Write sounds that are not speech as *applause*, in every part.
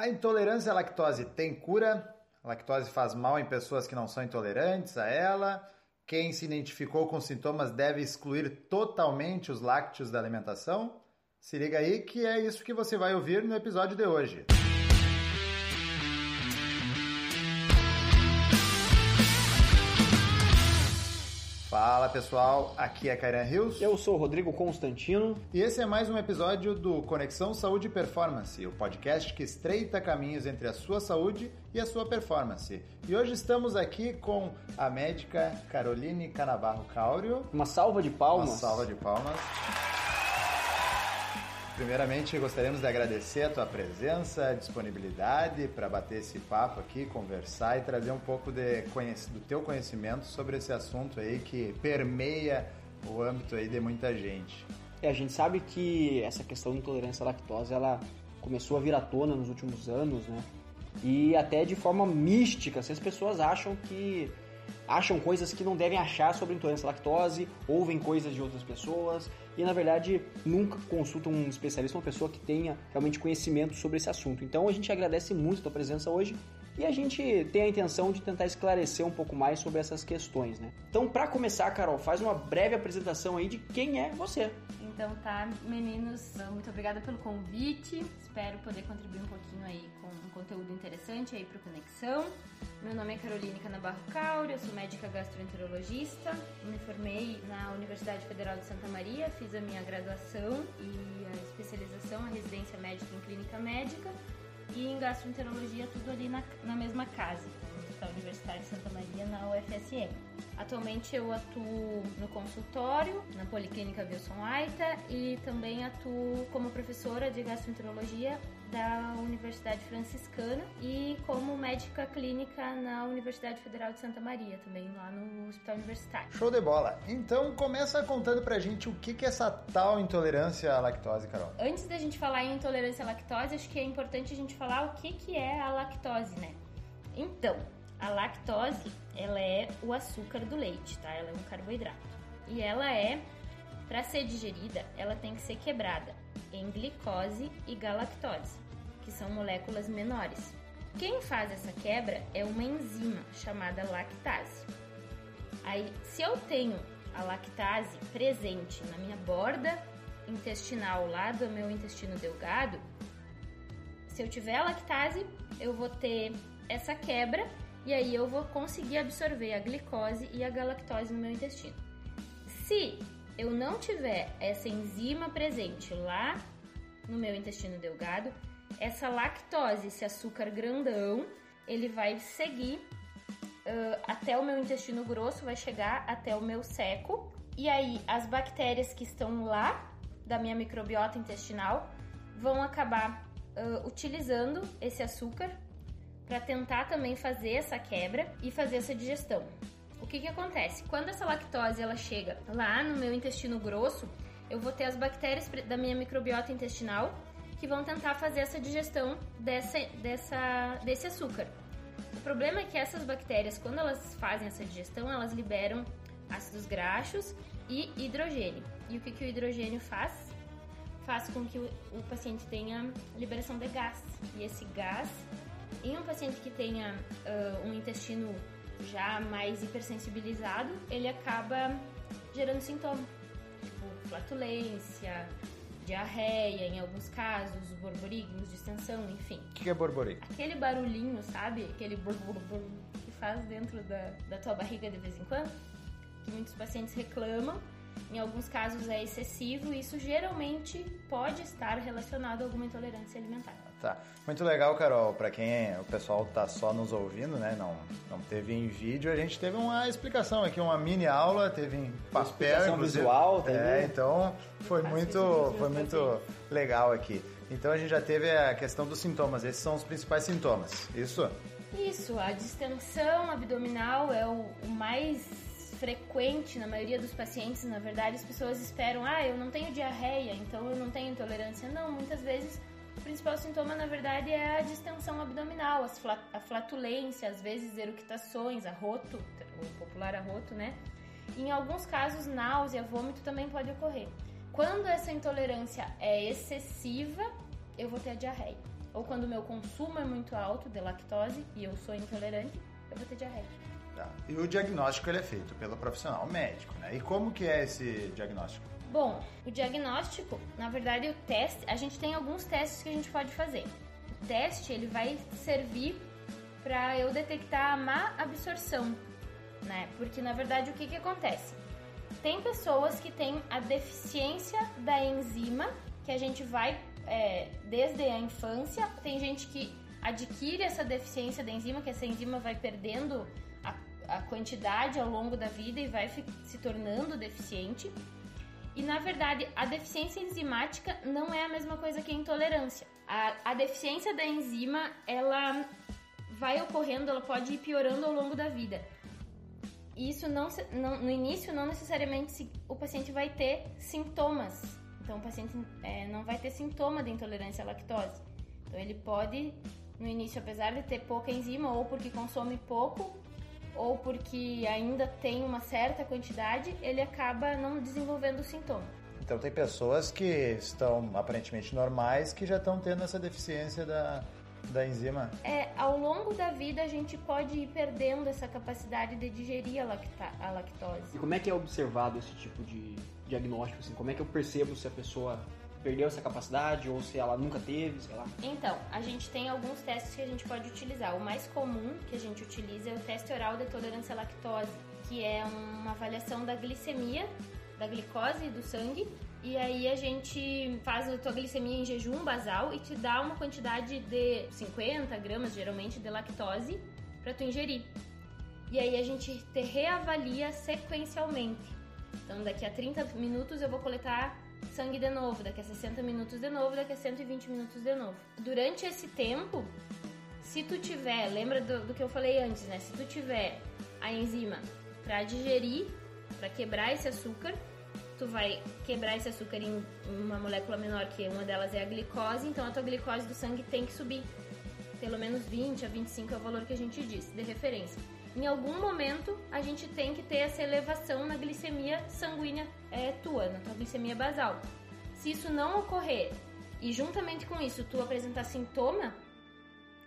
A intolerância à lactose tem cura? A lactose faz mal em pessoas que não são intolerantes a ela? Quem se identificou com sintomas deve excluir totalmente os lácteos da alimentação? Se liga aí que é isso que você vai ouvir no episódio de hoje. Fala pessoal, aqui é Kairan Rios. Eu sou o Rodrigo Constantino. E esse é mais um episódio do Conexão Saúde e Performance, o podcast que estreita caminhos entre a sua saúde e a sua performance. E hoje estamos aqui com a médica Caroline Canavarro Cáurio. Uma salva de palmas. Uma salva de palmas. Primeiramente, gostaríamos de agradecer a tua presença, disponibilidade para bater esse papo aqui, conversar e trazer um pouco de, do teu conhecimento sobre esse assunto aí que permeia o âmbito aí de muita gente. É, a gente sabe que essa questão de intolerância à lactose, ela começou a vir à tona nos últimos anos, né? E até de forma mística, se as pessoas acham que acham coisas que não devem achar sobre intolerância à lactose, ouvem coisas de outras pessoas e na verdade nunca consultam um especialista, uma pessoa que tenha realmente conhecimento sobre esse assunto. Então a gente agradece muito a tua presença hoje e a gente tem a intenção de tentar esclarecer um pouco mais sobre essas questões, né? Então, para começar, Carol, faz uma breve apresentação aí de quem é você. Então tá, meninos, muito obrigada pelo convite. Espero poder contribuir um pouquinho aí com um conteúdo interessante aí para Conexão. Meu nome é Caroline Canabarro Cauri, eu sou médica gastroenterologista. Me formei na Universidade Federal de Santa Maria, fiz a minha graduação e a especialização, a residência médica em clínica médica e em gastroenterologia, tudo ali na, na mesma casa, Hospital Universitário de Santa Maria, na UFSM. Atualmente eu atuo no consultório, na Policlínica Wilson Aita e também atuo como professora de gastroenterologia da Universidade Franciscana e como médica clínica na Universidade Federal de Santa Maria, também lá no Hospital Universitário. Show de bola! Então começa contando pra gente o que é essa tal intolerância à lactose, Carol. Antes da gente falar em intolerância à lactose, acho que é importante a gente falar o que é a lactose, né? Então, a lactose, ela é o açúcar do leite, tá? Ela é um carboidrato. E ela é, para ser digerida, ela tem que ser quebrada em glicose e galactose, que são moléculas menores. Quem faz essa quebra é uma enzima chamada lactase. Aí, se eu tenho a lactase presente na minha borda intestinal lá do meu intestino delgado, se eu tiver a lactase, eu vou ter essa quebra e aí eu vou conseguir absorver a glicose e a galactose no meu intestino. Se eu não tiver essa enzima presente lá no meu intestino delgado, essa lactose, esse açúcar grandão, ele vai seguir uh, até o meu intestino grosso, vai chegar até o meu seco, e aí as bactérias que estão lá da minha microbiota intestinal vão acabar uh, utilizando esse açúcar para tentar também fazer essa quebra e fazer essa digestão. O que que acontece? Quando essa lactose ela chega lá no meu intestino grosso, eu vou ter as bactérias da minha microbiota intestinal que vão tentar fazer essa digestão dessa, dessa, desse açúcar. O problema é que essas bactérias, quando elas fazem essa digestão, elas liberam ácidos graxos e hidrogênio. E o que, que o hidrogênio faz? Faz com que o, o paciente tenha liberação de gás. E esse gás em um paciente que tenha uh, um intestino já mais hipersensibilizado, ele acaba gerando sintomas, tipo flatulência, diarreia, em alguns casos, borborigmos, distensão, enfim. O que é borborigmo? Aquele barulhinho, sabe? Aquele borbor que faz dentro da, da tua barriga de vez em quando, que muitos pacientes reclamam em alguns casos é excessivo e isso geralmente pode estar relacionado a alguma intolerância alimentar. Tá. Muito legal, Carol. Para quem o pessoal tá só nos ouvindo, né? Não, não teve em vídeo, a gente teve uma explicação aqui, uma mini aula, teve em papel, visual, também. É, então foi muito, foi muito legal aqui. Então a gente já teve a questão dos sintomas. Esses são os principais sintomas. Isso? Isso. A distensão abdominal é o, o mais frequente na maioria dos pacientes, na verdade, as pessoas esperam, ah, eu não tenho diarreia, então eu não tenho intolerância. Não, muitas vezes o principal sintoma, na verdade, é a distensão abdominal, a flatulência, às vezes eructações, arroto, o popular arroto, né? Em alguns casos, náusea, vômito também pode ocorrer. Quando essa intolerância é excessiva, eu vou ter a diarreia. ou quando o meu consumo é muito alto de lactose e eu sou intolerante, eu vou ter diarreia. Tá. E o diagnóstico ele é feito pelo profissional médico, né? E como que é esse diagnóstico? Bom, o diagnóstico, na verdade, o teste, a gente tem alguns testes que a gente pode fazer. O teste, ele vai servir para eu detectar a má absorção, né? Porque na verdade o que que acontece? Tem pessoas que têm a deficiência da enzima, que a gente vai é, desde a infância. Tem gente que adquire essa deficiência da enzima, que essa enzima vai perdendo a, a quantidade ao longo da vida e vai se tornando deficiente. E na verdade, a deficiência enzimática não é a mesma coisa que a intolerância. A, a deficiência da enzima, ela vai ocorrendo, ela pode ir piorando ao longo da vida. Isso não, não no início não necessariamente o paciente vai ter sintomas. Então o paciente é, não vai ter sintoma de intolerância à lactose. Então ele pode no início, apesar de ter pouca enzima, ou porque consome pouco, ou porque ainda tem uma certa quantidade, ele acaba não desenvolvendo sintoma. Então tem pessoas que estão aparentemente normais que já estão tendo essa deficiência da, da enzima? É, ao longo da vida a gente pode ir perdendo essa capacidade de digerir a, lacta a lactose. E como é que é observado esse tipo de diagnóstico? Assim? Como é que eu percebo se a pessoa perdeu essa capacidade ou se ela nunca teve, sei lá? Então, a gente tem alguns testes que a gente pode utilizar. O mais comum que a gente utiliza é o teste oral de tolerância à lactose, que é uma avaliação da glicemia, da glicose do sangue. E aí a gente faz a tua glicemia em jejum basal e te dá uma quantidade de 50 gramas, geralmente, de lactose para tu ingerir. E aí a gente te reavalia sequencialmente. Então, daqui a 30 minutos eu vou coletar sangue de novo, daqui a 60 minutos de novo, daqui a 120 minutos de novo. Durante esse tempo, se tu tiver, lembra do, do que eu falei antes, né? Se tu tiver a enzima para digerir, para quebrar esse açúcar, tu vai quebrar esse açúcar em uma molécula menor, que uma delas é a glicose, então a tua glicose do sangue tem que subir. Pelo menos 20 a 25 é o valor que a gente diz, de referência em algum momento a gente tem que ter essa elevação na glicemia sanguínea é, tua, na tua glicemia basal. Se isso não ocorrer e juntamente com isso tu apresentar sintoma,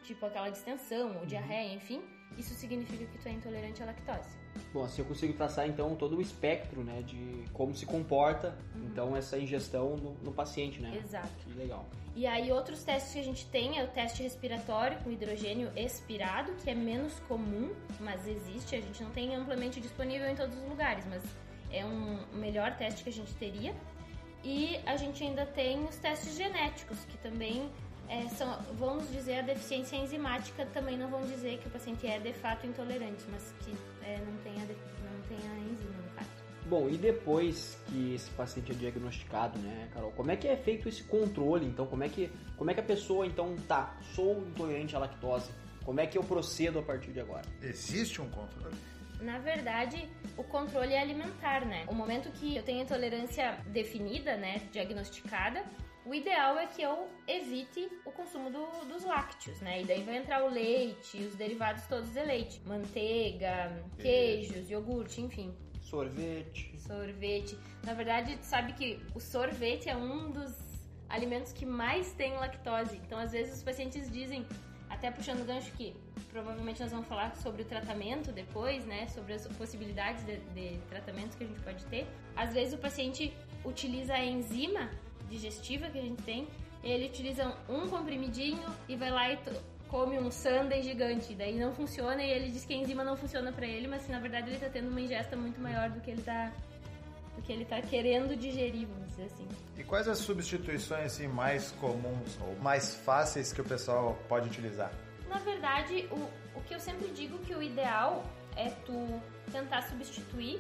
tipo aquela distensão ou uhum. diarreia, enfim, isso significa que tu é intolerante à lactose. Bom, assim eu consigo traçar então todo o espectro, né, de como se comporta uhum. então essa ingestão no, no, paciente, né? Exato. Que legal. E aí outros testes que a gente tem é o teste respiratório com hidrogênio expirado, que é menos comum, mas existe, a gente não tem amplamente disponível em todos os lugares, mas é um melhor teste que a gente teria. E a gente ainda tem os testes genéticos, que também é, são, vamos dizer, a deficiência enzimática também não vão dizer que o paciente é de fato intolerante, mas que é, não, tem a, não tem a enzima, no caso. Bom, e depois que esse paciente é diagnosticado, né, Carol, como é que é feito esse controle, então? Como é que, como é que a pessoa, então, tá, sou intolerante à lactose, como é que eu procedo a partir de agora? Existe um controle? Na verdade, o controle é alimentar, né? O momento que eu tenho intolerância definida, né, diagnosticada, o ideal é que eu evite o consumo do, dos lácteos, né? E daí vai entrar o leite, os derivados todos de leite, manteiga, queijos, iogurte, enfim. Sorvete. Sorvete. Na verdade, sabe que o sorvete é um dos alimentos que mais tem lactose. Então, às vezes os pacientes dizem, até puxando o gancho que provavelmente nós vamos falar sobre o tratamento depois, né? Sobre as possibilidades de, de tratamentos que a gente pode ter. Às vezes o paciente utiliza a enzima digestiva que a gente tem, ele utiliza um comprimidinho e vai lá e come um sundae gigante. Daí não funciona e ele diz que a enzima não funciona para ele, mas na verdade ele tá tendo uma ingesta muito maior do que ele tá do que ele tá querendo digerir, vamos dizer assim. E quais as substituições assim mais comuns ou mais fáceis que o pessoal pode utilizar? Na verdade, o, o que eu sempre digo que o ideal é tu tentar substituir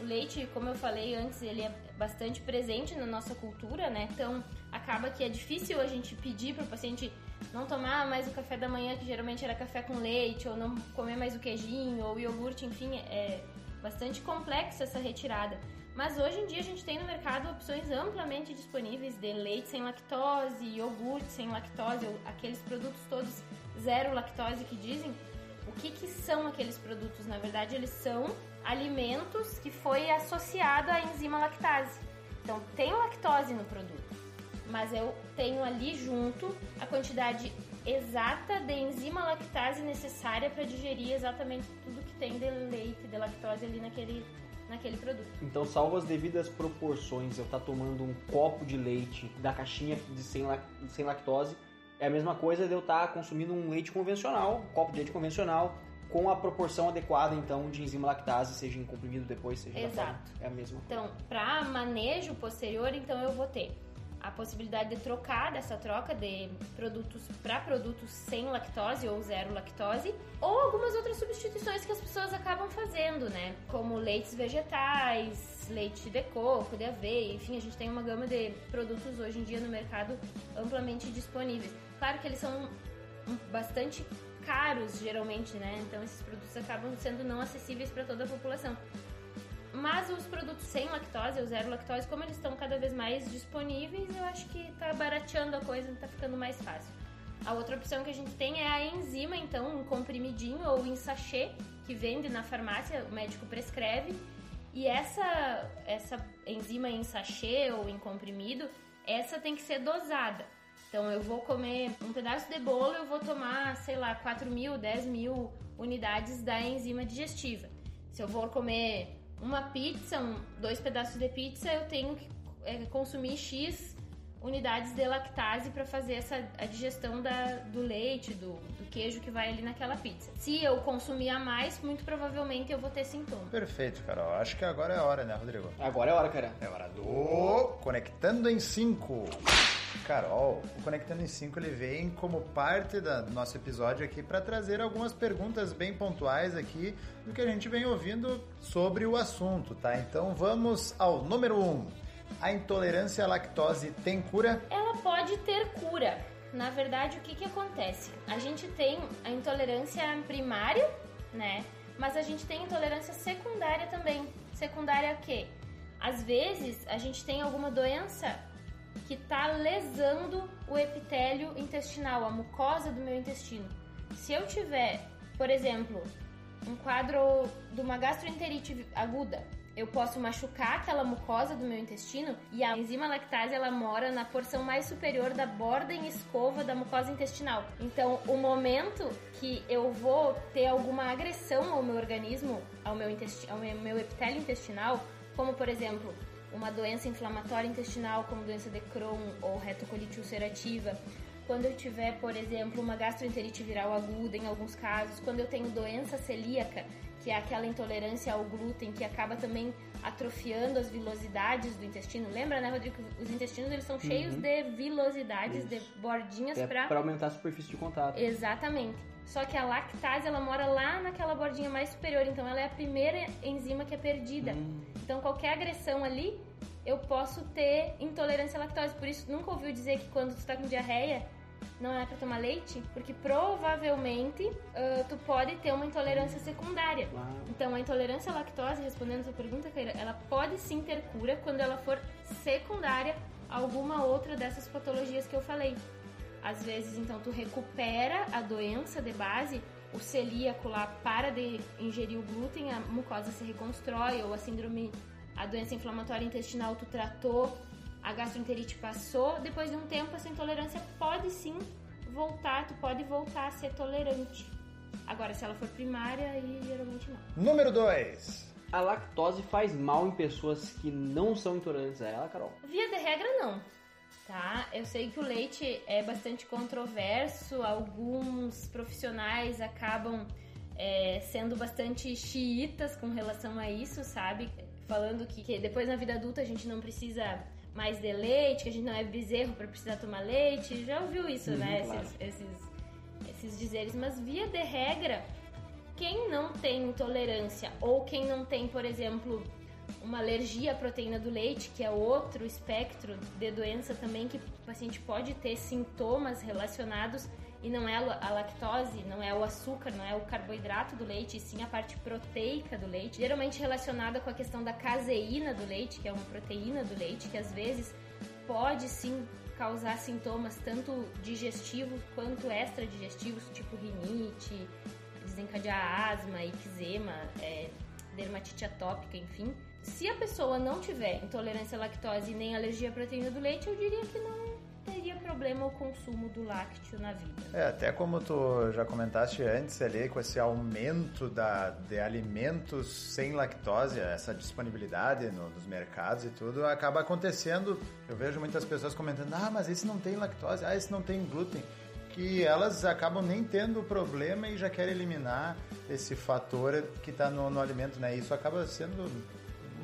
o leite, como eu falei antes, ele é bastante presente na nossa cultura, né? Então acaba que é difícil a gente pedir para o paciente não tomar mais o café da manhã, que geralmente era café com leite, ou não comer mais o queijinho, ou o iogurte, enfim, é bastante complexa essa retirada. Mas hoje em dia a gente tem no mercado opções amplamente disponíveis de leite sem lactose, iogurte sem lactose, aqueles produtos todos zero lactose que dizem. O que, que são aqueles produtos? Na verdade, eles são alimentos que foi associado à enzima lactase. Então, tem lactose no produto, mas eu tenho ali junto a quantidade exata de enzima lactase necessária para digerir exatamente tudo que tem de leite, de lactose ali naquele, naquele produto. Então, salvo as devidas proporções, eu estar tá tomando um copo de leite da caixinha de sem, sem lactose, é a mesma coisa de eu estar tá consumindo um leite convencional, um copo de leite convencional, com a proporção adequada, então, de enzima lactase, seja em comprimido depois, seja Exato. É a mesma coisa. Então, para manejo posterior, então eu vou ter a possibilidade de trocar dessa troca de produtos para produtos sem lactose ou zero lactose, ou algumas outras substituições que as pessoas acabam fazendo, né? Como leites vegetais, leite de coco, de aveia, enfim, a gente tem uma gama de produtos hoje em dia no mercado amplamente disponíveis. Claro que eles são bastante caros geralmente, né? Então esses produtos acabam sendo não acessíveis para toda a população. Mas os produtos sem lactose ou zero lactose, como eles estão cada vez mais disponíveis, eu acho que tá barateando a coisa, tá ficando mais fácil. A outra opção que a gente tem é a enzima, então, um comprimidinho ou em sachê, que vende na farmácia, o médico prescreve. E essa, essa enzima em sachê ou em comprimido, essa tem que ser dosada. Então eu vou comer um pedaço de bolo, eu vou tomar, sei lá, 4 mil, 10 mil unidades da enzima digestiva. Se eu for comer uma pizza, um, dois pedaços de pizza, eu tenho que é, consumir X unidades de lactase para fazer essa a digestão da, do leite, do, do, queijo que vai ali naquela pizza. Se eu consumir a mais, muito provavelmente eu vou ter sintoma. Perfeito, Carol. Acho que agora é a hora, né, Rodrigo? Agora é a hora, cara. É hora do Conectando em 5. Carol, o Conectando em 5 ele vem como parte do nosso episódio aqui para trazer algumas perguntas bem pontuais aqui do que a gente vem ouvindo sobre o assunto, tá? Então vamos ao número 1. Um. A intolerância à lactose tem cura? Ela pode ter cura. Na verdade, o que, que acontece? A gente tem a intolerância primária, né? Mas a gente tem intolerância secundária também. Secundária a quê? Às vezes a gente tem alguma doença que está lesando o epitélio intestinal, a mucosa do meu intestino. Se eu tiver, por exemplo, um quadro de uma gastroenterite aguda, eu posso machucar aquela mucosa do meu intestino e a enzima lactase ela mora na porção mais superior da borda em escova da mucosa intestinal. Então, o momento que eu vou ter alguma agressão ao meu organismo, ao meu, ao meu epitélio intestinal, como por exemplo uma doença inflamatória intestinal, como doença de Crohn ou retocolite ulcerativa, quando eu tiver, por exemplo, uma gastroenterite viral aguda, em alguns casos, quando eu tenho doença celíaca, que é aquela intolerância ao glúten que acaba também atrofiando as vilosidades do intestino. Lembra, né, Rodrigo? Os intestinos eles são uhum. cheios de vilosidades, Isso. de bordinhas para para aumentar a superfície de contato. Exatamente. Só que a lactase ela mora lá naquela bordinha mais superior, então ela é a primeira enzima que é perdida. Hum. Então qualquer agressão ali, eu posso ter intolerância à lactose. Por isso nunca ouviu dizer que quando tu está com diarreia, não é para tomar leite, porque provavelmente uh, tu pode ter uma intolerância secundária. Uau. Então, a intolerância à lactose, respondendo a sua pergunta, Keira, ela pode sim ter cura quando ela for secundária a alguma outra dessas patologias que eu falei. Às vezes, então, tu recupera a doença de base, o celíaco lá para de ingerir o glúten, a mucosa se reconstrói, ou a síndrome, a doença inflamatória intestinal tu tratou, a gastroenterite passou, depois de um tempo essa intolerância pode sim voltar, tu pode voltar a ser tolerante. Agora, se ela for primária, aí geralmente não. Número 2. A lactose faz mal em pessoas que não são intolerantes a ela, Carol? Via de regra, não. Tá? Eu sei que o leite é bastante controverso, alguns profissionais acabam é, sendo bastante xiitas com relação a isso, sabe? Falando que, que depois na vida adulta a gente não precisa mais de leite, que a gente não é bezerro para precisar tomar leite. Já ouviu isso, né? Claro. Esses, esses, esses dizeres. Mas via de regra, quem não tem intolerância ou quem não tem, por exemplo, uma alergia à proteína do leite, que é outro espectro de doença também que o paciente pode ter sintomas relacionados e não é a lactose, não é o açúcar, não é o carboidrato do leite, e sim a parte proteica do leite, geralmente relacionada com a questão da caseína do leite, que é uma proteína do leite, que às vezes pode sim causar sintomas tanto digestivos quanto extradigestivos, tipo rinite, desencadear asma, eczema, é, dermatite atópica, enfim. Se a pessoa não tiver intolerância à lactose nem alergia à proteína do leite, eu diria que não problema o consumo do lácteo na vida. É, até como tu já comentaste antes ali, com esse aumento da, de alimentos sem lactose, essa disponibilidade no, nos mercados e tudo, acaba acontecendo. Eu vejo muitas pessoas comentando, ah, mas esse não tem lactose, ah, esse não tem glúten. Que elas acabam nem tendo problema e já querem eliminar esse fator que está no, no alimento, né? Isso acaba sendo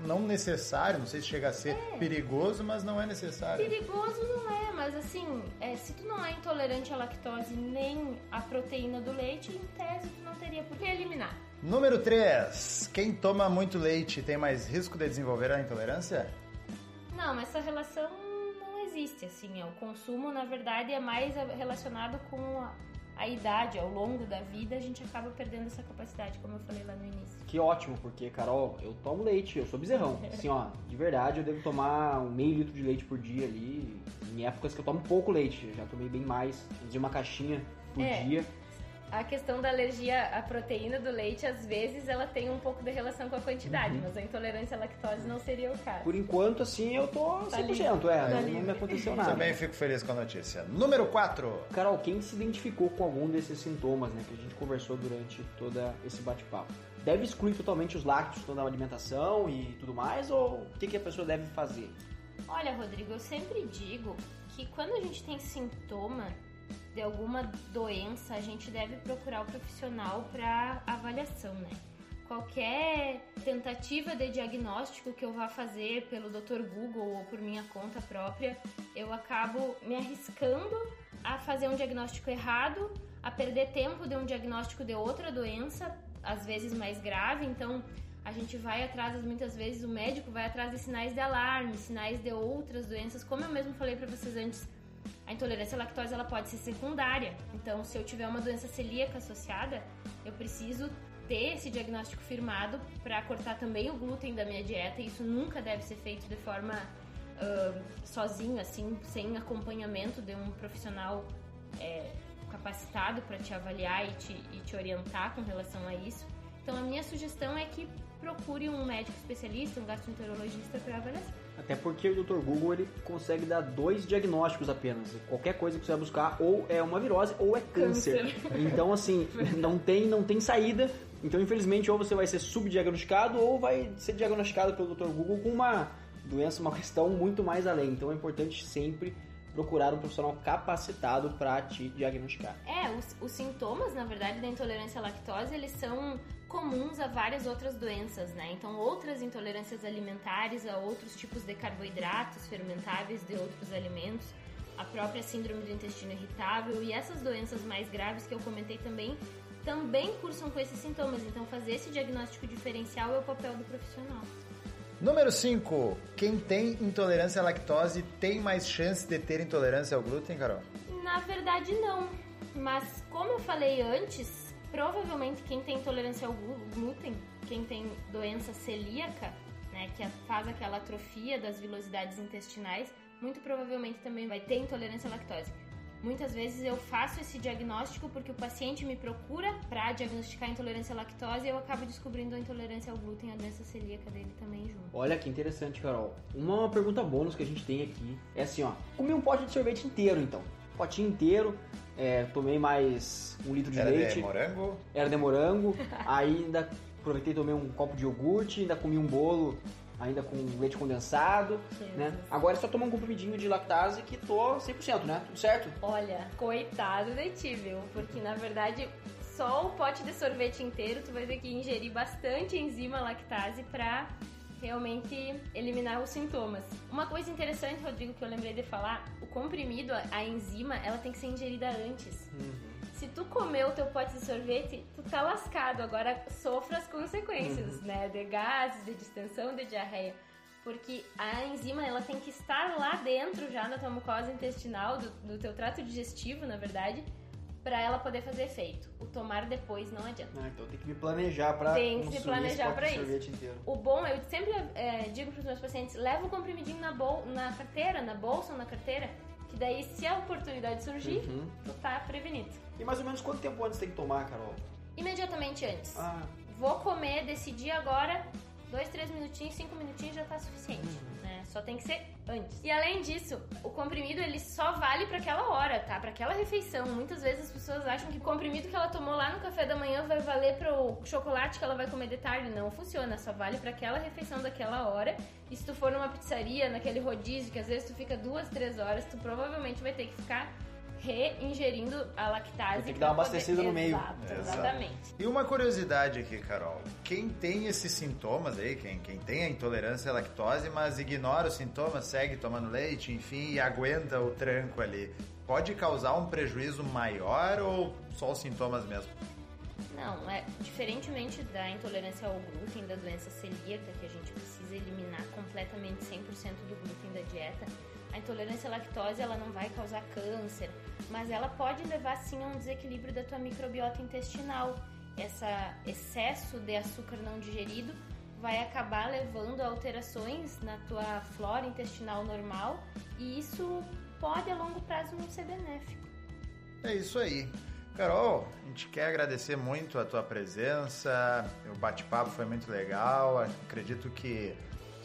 não necessário, não sei se chega a ser É. perigoso, mas não é necessário. Perigoso não é, mas assim, é, se tu não é intolerante à lactose nem à proteína do leite, em tese tu não teria por que eliminar. Número 3. Quem toma muito leite tem mais risco de desenvolver a intolerância? Não, essa relação não existe, assim. é, O consumo, na verdade, é mais relacionado com a, a idade. Ao longo da vida, a gente acaba perdendo essa capacidade, como eu falei lá no início. Que ótimo, porque, Carol, eu tomo leite, eu sou bezerrão. *laughs* Assim, ó, de verdade, eu devo tomar um meio litro de leite por dia ali. Em épocas que eu tomo pouco leite, eu já tomei bem mais. De uma caixinha por É. dia. A questão da alergia à proteína do leite, às vezes, ela tem um pouco de relação com a quantidade, Uhum. mas a intolerância à lactose não seria o caso. Por enquanto, assim, eu tô 100%, Tá livre. é, Tá não, livre. me aconteceu nada. Também fico feliz com a notícia. Número 4. Carol, quem se identificou com algum desses sintomas, né, que a gente conversou durante todo esse bate-papo, deve excluir totalmente os lácteos toda a alimentação e tudo mais, ou o que, que a pessoa deve fazer? Olha, Rodrigo, eu sempre digo que quando a gente tem sintoma de alguma doença, a gente deve procurar o profissional para avaliação, né? Qualquer tentativa de diagnóstico que eu vá fazer pelo Dr. Google ou por minha conta própria, eu acabo me arriscando a fazer um diagnóstico errado, a perder tempo de um diagnóstico de outra doença, às vezes mais grave, então a gente vai atrás, muitas vezes o médico vai atrás de sinais de alarme, sinais de outras doenças, como eu mesmo falei para vocês antes, a intolerância à lactose ela pode ser secundária. Então, se eu tiver uma doença celíaca associada, eu preciso ter esse diagnóstico firmado para cortar também o glúten da minha dieta. Isso nunca deve ser feito de forma ah, sozinho, assim, sem acompanhamento de um profissional é, capacitado para te avaliar e te, e te orientar com relação a isso. Então, a minha sugestão é que procure um médico especialista, um gastroenterologista para avaliação. Até porque o Dr. Google ele consegue dar dois diagnósticos apenas. Qualquer coisa que você vai buscar, ou é uma virose ou é câncer. Então, assim, *laughs* não tem, não tem saída. Então, infelizmente, ou você vai ser subdiagnosticado ou vai ser diagnosticado pelo Dr. Google com uma doença, uma questão muito mais além. Então, é importante sempre procurar um profissional capacitado para te diagnosticar. É, os, os sintomas, na verdade, da intolerância à lactose, eles são comuns a várias outras doenças, né? Então, outras intolerâncias alimentares a outros tipos de carboidratos fermentáveis de outros alimentos, a própria síndrome do intestino irritável e essas doenças mais graves que eu comentei também, também cursam com esses sintomas. Então, fazer esse diagnóstico diferencial é o papel do profissional. Número 5. Quem tem intolerância à lactose tem mais chance de ter intolerância ao glúten, Carol? Na verdade, não. Mas, como eu falei antes, provavelmente quem tem intolerância ao glú- glúten, quem tem doença celíaca, né, que faz aquela atrofia das vilosidades intestinais, muito provavelmente também vai ter intolerância à lactose. Muitas vezes eu faço esse diagnóstico porque o paciente me procura para diagnosticar intolerância à lactose e eu acabo descobrindo a intolerância ao glúten, a doença celíaca dele também junto. Olha que interessante, Carol. Uma pergunta bônus que a gente tem aqui é assim, ó. Comi um pote de sorvete inteiro, então. Potinho inteiro. É, tomei mais um litro de Era leite. de morango? Era de morango. aí ainda aproveitei e tomei um copo de iogurte. Ainda comi um bolo ainda com leite condensado, né? Agora é só tomar um comprimidinho de lactase que tô 100%, né? Tudo certo? Olha, coitado de ti, viu? Porque na verdade, só o pote de sorvete inteiro tu vai ter que ingerir bastante enzima lactase pra realmente eliminar os sintomas. Uma coisa interessante, Rodrigo, que eu lembrei de falar, o comprimido, a- enzima, ela tem que ser ingerida antes. Se tu comer o teu pote de sorvete, tu tá lascado. Agora sofra as consequências, né? De gases, de distensão, de diarreia. Porque a enzima, ela tem que estar lá dentro já na tua mucosa intestinal, do, do teu trato digestivo, na verdade, pra ela poder fazer efeito. O tomar depois não adianta. Ah, então tem que me planejar pra Tem que se planejar de isso. O bom, eu sempre é, digo pros meus pacientes, leva o comprimidinho na, bol na carteira, na bolsa ou na carteira, que daí se a oportunidade surgir, Uhum. tu tá prevenido. E mais ou menos quanto tempo antes tem que tomar, Carol? Imediatamente antes. Ah, Vou comer, decidi agora, dois, três minutinhos, cinco minutinhos já tá suficiente, né? Só tem que ser antes. E além disso, o comprimido ele só vale para aquela hora, tá? Para aquela refeição. Muitas vezes as pessoas acham que o comprimido que ela tomou lá no café da manhã vai valer pro chocolate que ela vai comer de tarde. Não funciona, só vale para aquela refeição daquela hora. E se tu for numa pizzaria, naquele rodízio, que às vezes tu fica duas, três horas, tu provavelmente vai ter que ficar reingerindo a lactase. Tem que dar uma abastecida no meio. Exato, exatamente. E uma curiosidade aqui, Carol. Quem tem esses sintomas aí, quem, quem tem a intolerância à lactose, mas ignora os sintomas, segue tomando leite, enfim, e aguenta o tranco ali, pode causar um prejuízo maior ou só os sintomas mesmo? Não, é diferentemente da intolerância ao glúten, da doença celíaca, que a gente precisa eliminar completamente 100% do glúten da dieta, a intolerância à lactose ela não vai causar câncer, mas ela pode levar sim a um desequilíbrio da tua microbiota intestinal. Esse excesso de açúcar não digerido vai acabar levando a alterações na tua flora intestinal normal e isso pode a longo prazo não ser benéfico. É isso aí. Carol, a gente quer agradecer muito a tua presença. O bate-papo foi muito legal. Acredito que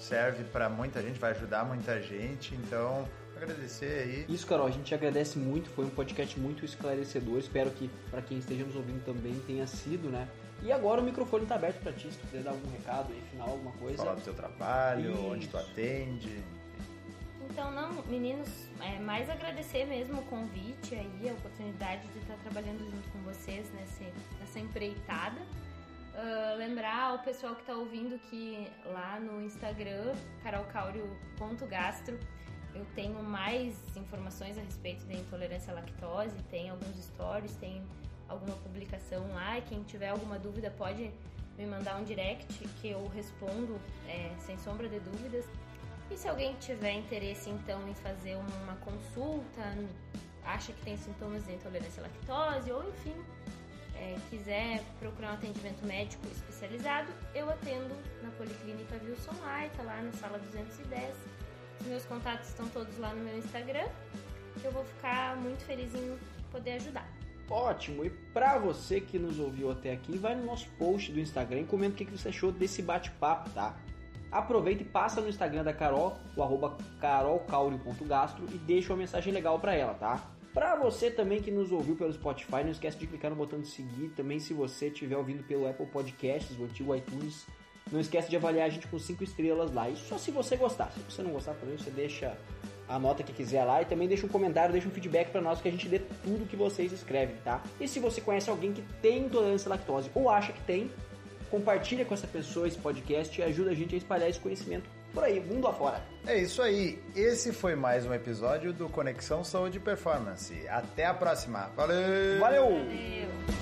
serve para muita gente, vai ajudar muita gente. Então, agradecer aí. Isso, Carol, a gente agradece muito. Foi um podcast muito esclarecedor. Espero que para quem esteja nos ouvindo também tenha sido, né? E agora o microfone está aberto para ti, se tu quiser dar algum recado aí, final, alguma coisa. Falar do teu trabalho, Isso. onde tu atende. Então, não, meninos, é, mais agradecer mesmo o convite aí, a oportunidade de estar trabalhando junto com vocês nessa, nessa empreitada. Uh, lembrar ao pessoal que está ouvindo que lá no Instagram, carolcaurio.gastro, eu tenho mais informações a respeito da intolerância à lactose, tem alguns stories, tem alguma publicação lá e quem tiver alguma dúvida pode me mandar um direct que eu respondo é, sem sombra de dúvidas. E se alguém tiver interesse então em fazer uma consulta, acha que tem sintomas de intolerância à lactose ou enfim, é, quiser procurar um atendimento médico especializado, eu atendo na Policlínica Wilson Laita, lá na sala 210. Os meus contatos estão todos lá no meu Instagram. Eu vou ficar muito feliz em poder ajudar. Ótimo! E para você que nos ouviu até aqui, vai no nosso post do Instagram e comenta o que você achou desse bate-papo, tá? Aproveita e passa no Instagram da Carol, o arroba carolcaurio.gastro e deixa uma mensagem legal para ela, tá? Para você também que nos ouviu pelo Spotify, não esquece de clicar no botão de seguir. Também se você estiver ouvindo pelo Apple Podcasts, o antigo iTunes, não esquece de avaliar a gente com 5 estrelas lá. Isso só se você gostar. Se você não gostar também, você deixa a nota que quiser lá e também deixa um comentário, deixa um feedback para nós que a gente dê tudo que vocês escrevem, tá? E se você conhece alguém que tem intolerância à lactose ou acha que tem, compartilha com essa pessoa esse podcast e ajuda a gente a espalhar esse conhecimento por aí, mundo afora. É isso aí. Esse foi mais um episódio do Conexão Saúde e Performance. Até a próxima. Valeu! Valeu. Valeu.